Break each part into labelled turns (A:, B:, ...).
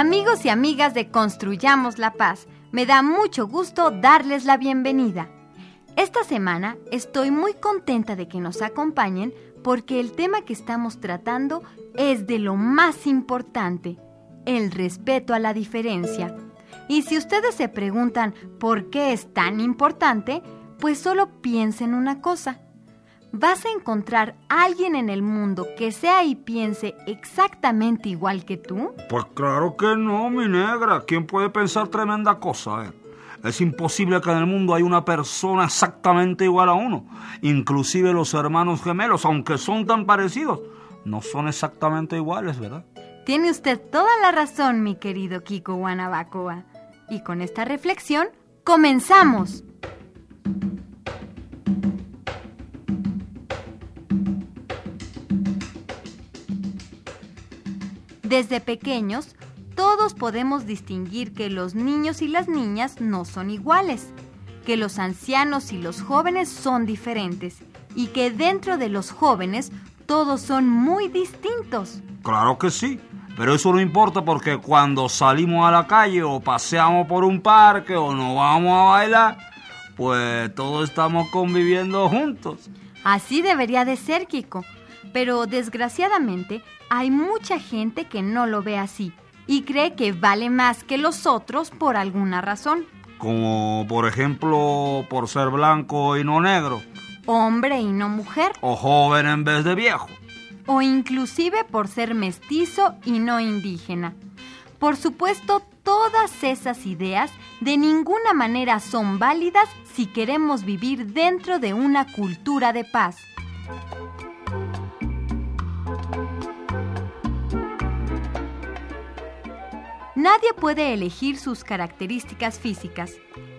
A: Amigos y amigas de Construyamos la Paz, me da mucho gusto darles la bienvenida. Esta semana estoy muy contenta de que nos acompañen porque el tema que estamos tratando es de lo más importante, el respeto a la diferencia. Y si ustedes se preguntan por qué es tan importante, pues solo piensen una cosa ¿Vas a encontrar a alguien en el mundo que sea y piense exactamente igual que tú?
B: Pues claro que no, mi negra. ¿Quién puede pensar tremenda cosa? Eh? Es imposible que en el mundo haya una persona exactamente igual a uno. Inclusive los hermanos gemelos, aunque son tan parecidos, no son exactamente iguales, ¿verdad?
A: Tiene usted toda la razón, mi querido Kiko Guanabacoa. Y con esta reflexión, comenzamos. Desde pequeños, todos podemos distinguir que los niños y las niñas no son iguales, que los ancianos y los jóvenes son diferentes y que dentro de los jóvenes todos son muy distintos.
B: Claro que sí, pero eso no importa porque cuando salimos a la calle o paseamos por un parque o nos vamos a bailar, pues todos estamos conviviendo juntos.
A: Así debería de ser, Kiko. Pero desgraciadamente hay mucha gente que no lo ve así y cree que vale más que los otros por alguna razón.
B: Como por ejemplo por ser blanco y no negro.
A: Hombre y no mujer.
B: O joven en vez de viejo.
A: O inclusive por ser mestizo y no indígena. Por supuesto, todas esas ideas de ninguna manera son válidas si queremos vivir dentro de una cultura de paz. Nadie puede elegir sus características físicas,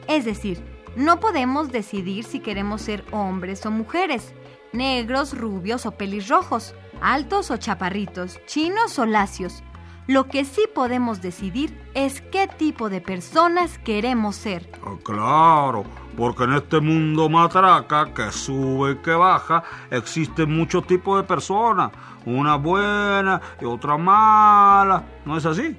A: es decir, no podemos decidir si queremos ser hombres o mujeres, negros, rubios o pelirrojos, altos o chaparritos, chinos o lacios. Lo que sí podemos decidir es qué tipo de personas queremos ser.
B: Ah, claro, porque en este mundo matraca que sube y que baja, existen muchos tipos de personas, una buena y otra mala, ¿no es así?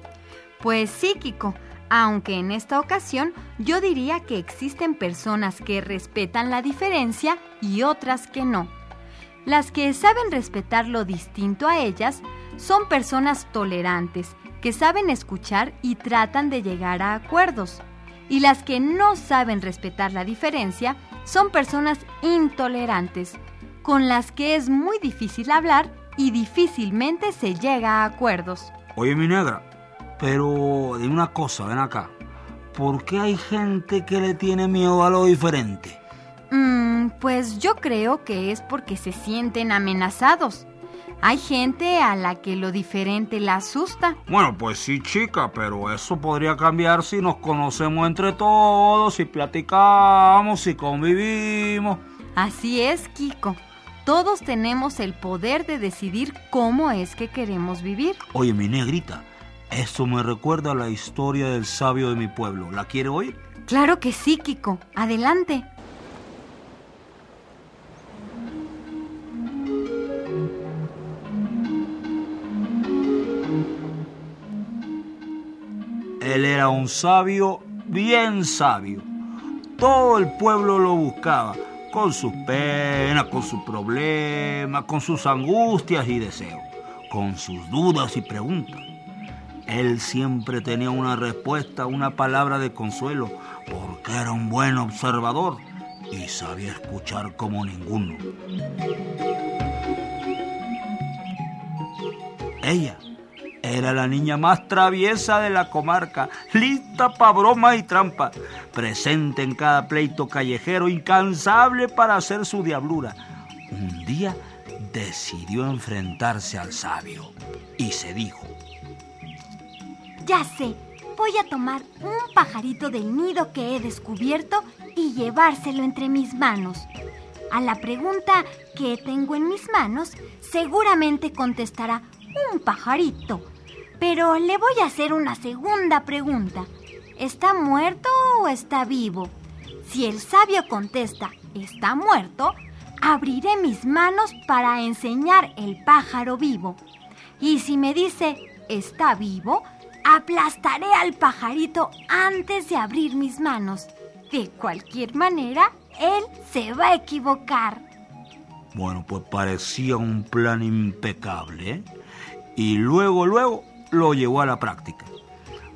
A: Pues psíquico, aunque en esta ocasión yo diría que existen personas que respetan la diferencia y otras que no. Las que saben respetar lo distinto a ellas son personas tolerantes, que saben escuchar y tratan de llegar a acuerdos. Y las que no saben respetar la diferencia son personas intolerantes, con las que es muy difícil hablar y difícilmente se llega a acuerdos.
B: Oye, mi negra, pero de una cosa, ven acá. ¿Por qué hay gente que le tiene miedo a lo diferente?
A: Mm, pues yo creo que es porque se sienten amenazados. Hay gente a la que lo diferente la asusta.
B: Bueno, pues sí, chica, pero eso podría cambiar si nos conocemos entre todos, si platicamos, si convivimos.
A: Así es, Kiko. Todos tenemos el poder de decidir cómo es que queremos vivir.
B: Oye, mi negrita, eso me recuerda a la historia del sabio de mi pueblo. ¿La quiere oír?
A: Claro que sí, Kiko. Adelante.
B: Él era un sabio, bien sabio. Todo el pueblo lo buscaba, con sus penas, con sus problemas, con sus angustias y deseos, con sus dudas y preguntas. Él siempre tenía una respuesta, una palabra de consuelo, porque era un buen observador y sabía escuchar como ninguno. Ella era la niña más traviesa de la comarca, lista para bromas y trampas, presente en cada pleito callejero, incansable para hacer su diablura. un día decidió enfrentarse al sabio y se dijo,
A: Ya sé, voy a tomar un pajarito del nido que he descubierto y llevárselo entre mis manos. A la pregunta que tengo en mis manos, seguramente contestará un pajarito. Pero le voy a hacer una segunda pregunta. ¿Está muerto o está vivo? Si el sabio contesta, está muerto, abriré mis manos para enseñar el pájaro vivo. Y si me dice, está vivo, aplastaré al pajarito antes de abrir mis manos. De cualquier manera, él se va a equivocar.
B: Bueno, pues parecía un plan impecable, ¿eh? Y luego, luego lo llevó a la práctica.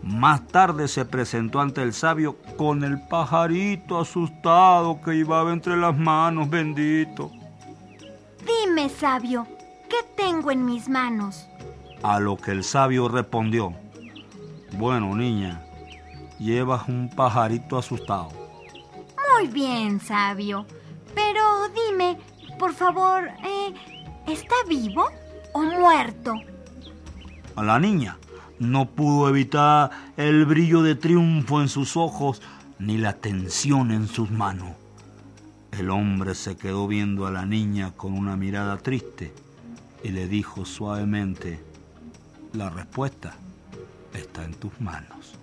B: Más tarde se presentó ante el sabio con el pajarito asustado que iba entre las manos, bendito.
A: Dime, sabio, ¿qué tengo en mis manos?
B: A lo que el sabio respondió, bueno, niña, llevas un pajarito asustado.
A: Muy bien, sabio. Pero dime, por favor, eh, ¿está vivo o muerto?
B: A la niña no pudo evitar el brillo de triunfo en sus ojos ni la tensión en sus manos. El hombre se quedó viendo a la niña con una mirada triste y le dijo suavemente, la respuesta está en tus manos.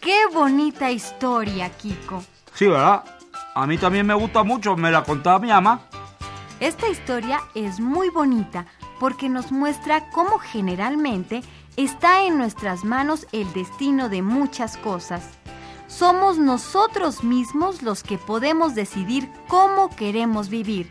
A: Qué bonita historia, Kiko.
B: Sí, ¿verdad? A mí también me gusta mucho, me la contaba mi mamá.
A: Esta historia es muy bonita porque nos muestra cómo generalmente está en nuestras manos el destino de muchas cosas. Somos nosotros mismos los que podemos decidir cómo queremos vivir.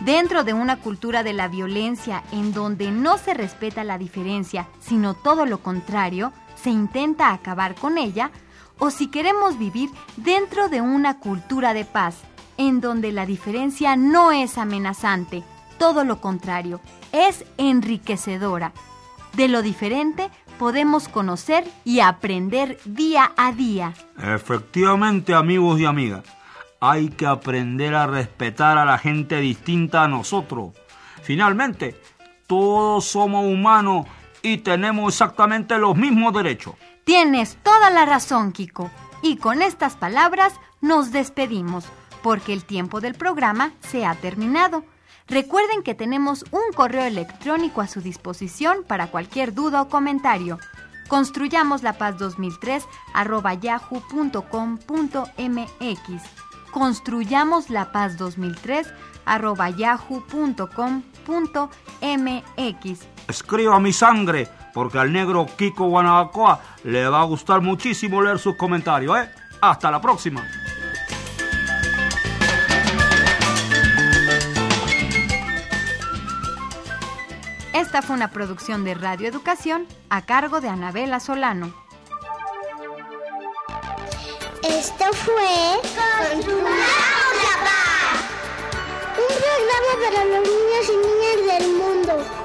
A: Dentro de una cultura de la violencia en donde no se respeta la diferencia, sino todo lo contrario, se intenta acabar con ella, o si queremos vivir dentro de una cultura de paz, en donde la diferencia no es amenazante, todo lo contrario, es enriquecedora. De lo diferente podemos conocer y aprender día a día.
B: Efectivamente, amigos y amigas, hay que aprender a respetar a la gente distinta a nosotros. Finalmente, todos somos humanos y tenemos exactamente los mismos derechos.
A: Tienes toda la razón, Kiko. Y con estas palabras nos despedimos, porque el tiempo del programa se ha terminado. Recuerden que tenemos un correo electrónico a su disposición para cualquier duda o comentario. Construyamos la paz 2003 arroba yahoo.com.mx. Construyamos la paz 2003 arroba yahoo.com.mx.
B: Escriba mi sangre, porque al negro Kiko Guanabacoa le va a gustar muchísimo leer sus comentarios, ¿eh? Hasta la próxima.
A: Esta fue una producción de Radio Educación a cargo de Anabela Solano.
C: Esto fue
D: ¡Construyamos la paz!
C: un programa para los niños y niñas del mundo.